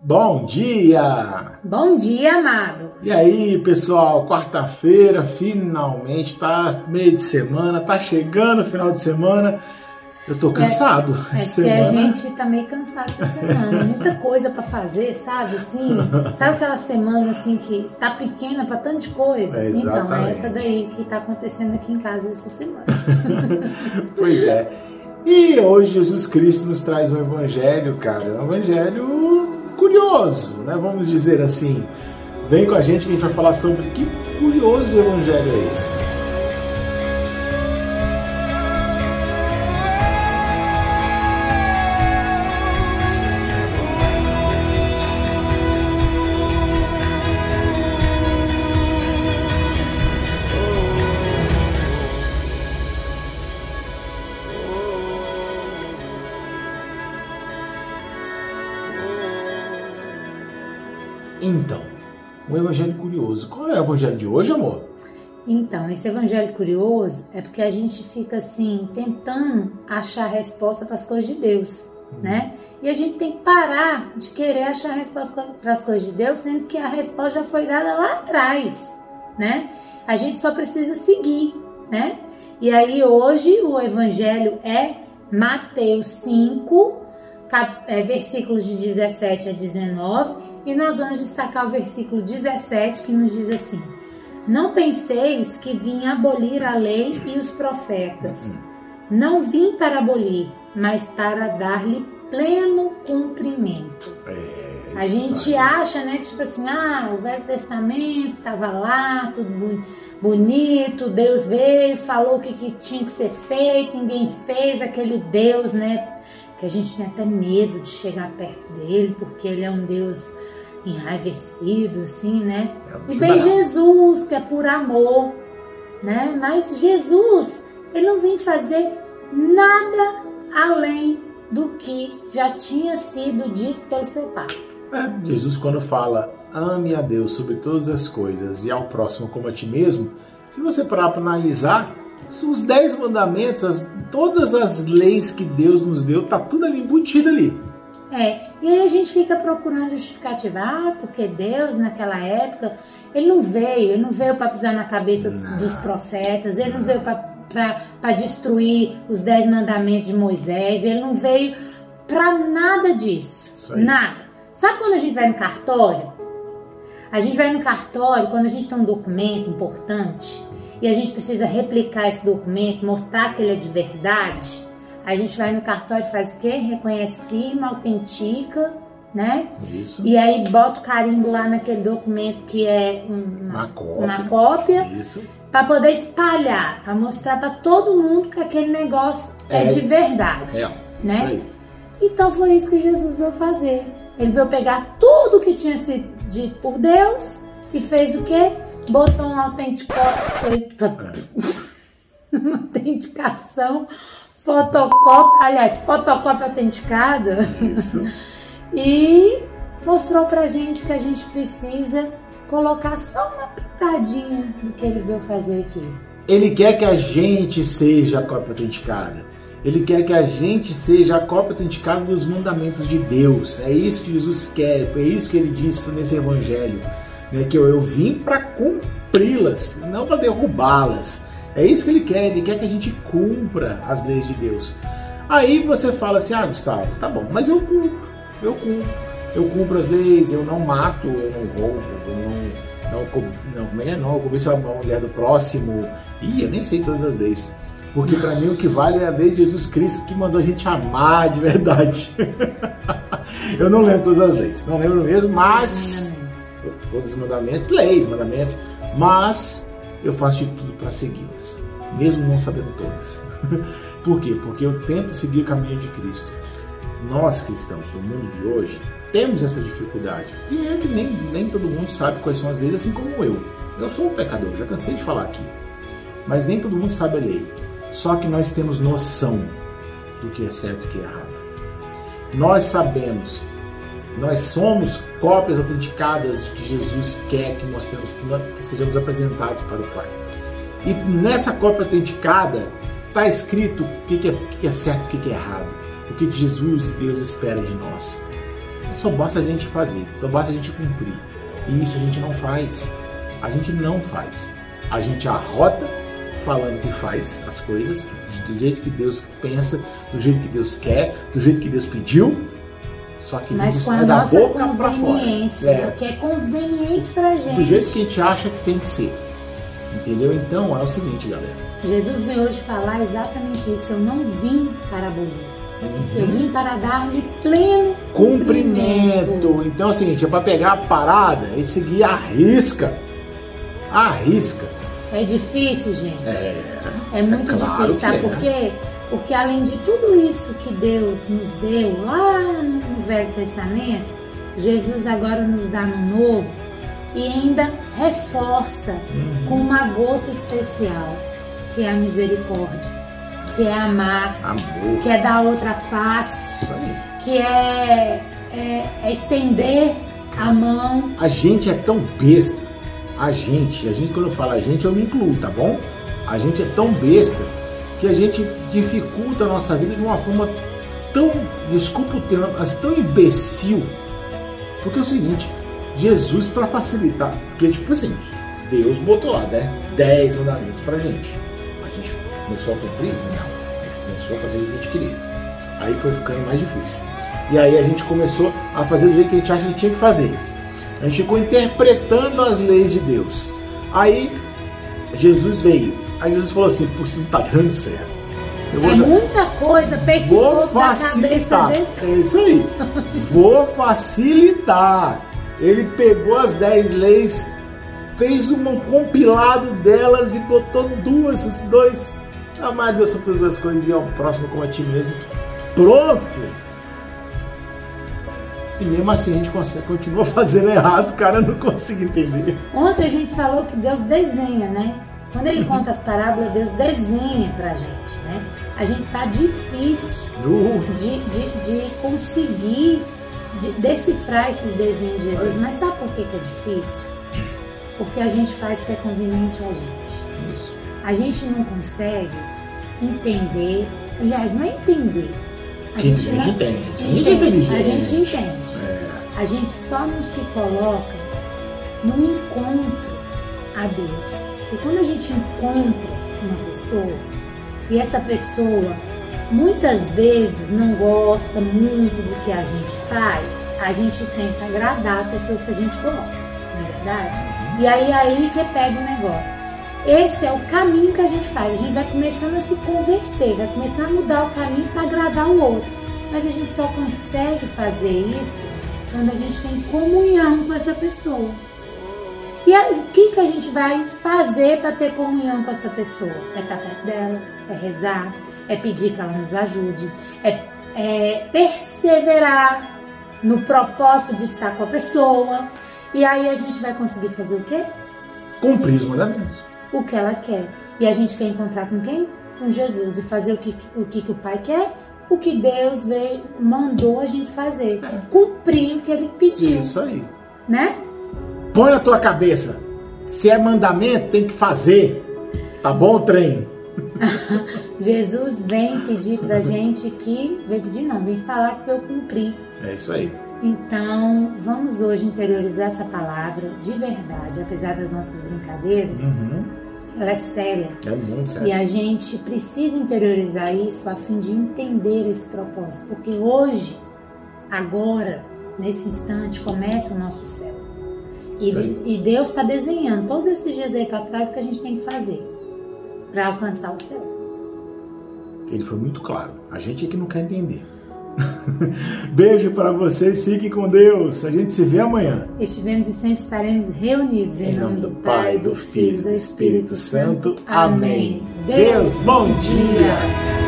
Bom dia! Bom dia, amado! E aí, pessoal, quarta-feira, finalmente, tá meio de semana, tá chegando o final de semana. Eu tô cansado. É, é porque a gente tá meio cansado essa semana. Muita coisa para fazer, sabe? Assim, sabe aquela semana assim que tá pequena para tanta coisa? É então, é essa daí que tá acontecendo aqui em casa essa semana. pois é. E hoje Jesus Cristo nos traz um evangelho, cara, um evangelho curioso, né? Vamos dizer assim. Vem com a gente que a gente vai falar sobre que curioso evangelho é esse. Então, um evangelho curioso. Qual é o evangelho de hoje, amor? Então, esse evangelho curioso é porque a gente fica assim, tentando achar a resposta para as coisas de Deus, hum. né? E a gente tem que parar de querer achar a resposta para as coisas de Deus, sendo que a resposta já foi dada lá atrás, né? A gente só precisa seguir, né? E aí hoje o evangelho é Mateus 5, é, versículos de 17 a 19, e nós vamos destacar o versículo 17 que nos diz assim: Não penseis que vim abolir a lei e os profetas. Não vim para abolir, mas para dar-lhe pleno cumprimento. É, a gente acha, né, que tipo assim, ah, o Velho Testamento estava lá, tudo bonito, Deus veio, falou o que, que tinha que ser feito, ninguém fez, aquele Deus, né, que a gente tem até medo de chegar perto dele, porque ele é um Deus enraivecido, assim, né? É e vem Jesus, que é por amor, né? Mas Jesus, ele não vem fazer nada além do que já tinha sido dito pelo seu Pai. É, Jesus, quando fala ame a Deus sobre todas as coisas e ao próximo como a ti mesmo, se você parar para analisar, são os dez mandamentos, as, todas as leis que Deus nos deu, tá tudo ali embutido ali. É, e aí a gente fica procurando justificativa, ah, porque Deus naquela época, ele não veio, ele não veio para pisar na cabeça dos, dos profetas, ele não veio para destruir os dez mandamentos de Moisés, ele não veio para nada disso, nada. Sabe quando a gente vai no cartório? A gente vai no cartório quando a gente tem um documento importante e a gente precisa replicar esse documento, mostrar que ele é de verdade. A gente vai no cartório e faz o quê? Reconhece firma, autentica, né? Isso. E aí bota o carimbo lá naquele documento que é uma, uma cópia. Uma cópia Isso. Para poder espalhar, para mostrar para todo mundo que aquele negócio é, é de verdade, é, né? Então foi isso que Jesus veio fazer. Ele veio pegar tudo que tinha sido dito por Deus e fez o quê? Botou um autenticação, uma autenticação fotocópia, aliás, fotocópia autenticada. Isso. e mostrou pra gente que a gente precisa colocar só uma pitadinha do que ele veio fazer aqui. Ele quer que a gente seja a cópia autenticada. Ele quer que a gente seja a cópia autenticada dos mandamentos de Deus. É isso que Jesus quer, é isso que ele disse nesse evangelho. Né? Que eu, eu vim para cumpri-las, não para derrubá-las. É isso que ele quer, ele quer que a gente cumpra as leis de Deus. Aí você fala assim: ah, Gustavo, tá bom, mas eu cumpro, eu cumpro, eu cumpro as leis, eu não mato, eu não roubo, eu não. Não, não, como é é? Não, cobiço a mulher do próximo. Ih, eu nem sei todas as leis. Porque para mim o que vale é a lei de Jesus Cristo que mandou a gente amar de verdade. eu não lembro todas as leis, não lembro mesmo, mas. Todos os mandamentos, leis, mandamentos, mas eu faço de tudo para segui-las, mesmo não sabendo todas. Por quê? Porque eu tento seguir o caminho de Cristo. Nós cristãos no mundo de hoje temos essa dificuldade. E é que nem, nem todo mundo sabe quais são as leis, assim como eu. Eu sou um pecador, já cansei de falar aqui. Mas nem todo mundo sabe a lei. Só que nós temos noção do que é certo e o que é errado. Nós sabemos nós somos cópias autenticadas que Jesus quer que nós temos, que, nós, que sejamos apresentados para o Pai. E nessa cópia autenticada está escrito o que, que, é, o que, é certo o que, que é errado, o que, Jesus e Deus espera de nós. Só basta a gente fazer, só basta a gente cumprir. E isso a gente não faz. A gente não faz. A gente arrota falando que faz as coisas do jeito que Deus pensa, do jeito que Deus quer, do jeito que Deus pediu. Só que Mas isso com a é da nossa boca pra fora. conveniência, É. o que é conveniente pra gente. Do jeito que a gente acha que tem que ser. Entendeu? Então é o seguinte, galera. Jesus veio hoje falar exatamente isso. Eu não vim para abolir. Eu vim para dar-lhe pleno Cumprimento. cumprimento. Então é o seguinte, é pra pegar a parada e seguir a risca. A risca. É difícil, gente. É. É muito É claro difícil, sabe é. por quê? Porque além de tudo isso que Deus nos deu lá no Velho Testamento, Jesus agora nos dá no Novo e ainda reforça com uma gota especial, que é a misericórdia, que é amar, Amor. que é dar outra face, que é, é- é estender a mão. A gente é tão besta. A gente, a gente quando eu falo a gente, eu me incluo, tá bom? A gente é tão besta que a gente dificulta a nossa vida de uma forma tão, desculpa o termo, mas tão imbecil. Porque é o seguinte, Jesus para facilitar, porque tipo assim, Deus botou lá, né? 10 mandamentos pra gente. A gente começou a cumprir? Não. A gente começou a fazer o que a gente queria. Aí foi ficando mais difícil. E aí a gente começou a fazer do jeito que a gente acha que tinha que fazer. A gente ficou interpretando as leis de Deus. Aí Jesus veio. Aí Jesus falou assim: Por isso não tá dando certo. Eu É muita coisa esse vou facilitar. desse. É isso aí. vou facilitar. Ele pegou as 10 leis, fez um compilado delas e botou duas, dois. Amar a Deus sobre todas as coisas e ao próximo como a ti mesmo. Pronto! E mesmo assim a gente consegue, continua fazendo errado, cara, eu não consigo entender. Ontem a gente falou que Deus desenha, né? Quando ele conta as parábolas, Deus desenha pra gente, né? A gente tá difícil Do... de, de, de conseguir de decifrar esses desenhos de Jesus. Mas sabe por que, que é difícil? Porque a gente faz o que é conveniente a gente. Isso. A gente não consegue entender, aliás, não é entender. A Que gente a não entende. A gente é inteligente. A gente entende. É. A gente só não se coloca no encontro a Deus. E quando a gente encontra uma pessoa e essa pessoa muitas vezes não gosta muito do que a gente faz, a gente tenta agradar a pessoa que a gente gosta, não é verdade? E aí aí que pega o negócio. Esse é o caminho que a gente faz. A gente vai começando a se converter, vai começando a mudar o caminho para agradar o outro. Mas a gente só consegue fazer isso quando a gente tem comunhão com essa pessoa. E o que, que a gente vai fazer para ter comunhão com essa pessoa? É estar perto dela, é rezar, é pedir que ela nos ajude, é, é perseverar no propósito de estar com a pessoa. E aí a gente vai conseguir fazer o quê? Cumprir os mandamentos. O que ela quer. E a gente quer encontrar com quem? Com Jesus. E fazer o que o, que, que o Pai quer? O que Deus veio, mandou a gente fazer. Cumprir o que ele pediu, Isso aí. né? Põe na tua cabeça. Se é mandamento, tem que fazer. Tá bom, trem? Jesus vem pedir pra gente que. Vem pedir não, vem falar que eu cumprir. É isso aí. Então, vamos hoje interiorizar essa palavra de verdade, apesar das nossas brincadeiras, Uhum. ela é séria. É muito E sério. a gente precisa interiorizar isso a fim de entender esse propósito, porque hoje, agora, nesse instante, começa o nosso céu. E, e Deus está desenhando todos esses dias aí para trás o que a gente tem que fazer para alcançar o céu. Ele foi muito claro. A gente é que não quer entender. Beijo pra vocês, fiquem com Deus. A gente se vê amanhã. Estivemos e sempre estaremos reunidos em, Em nome do Pai, do Filho e do Espírito Santo. Amém. Deus, bom dia.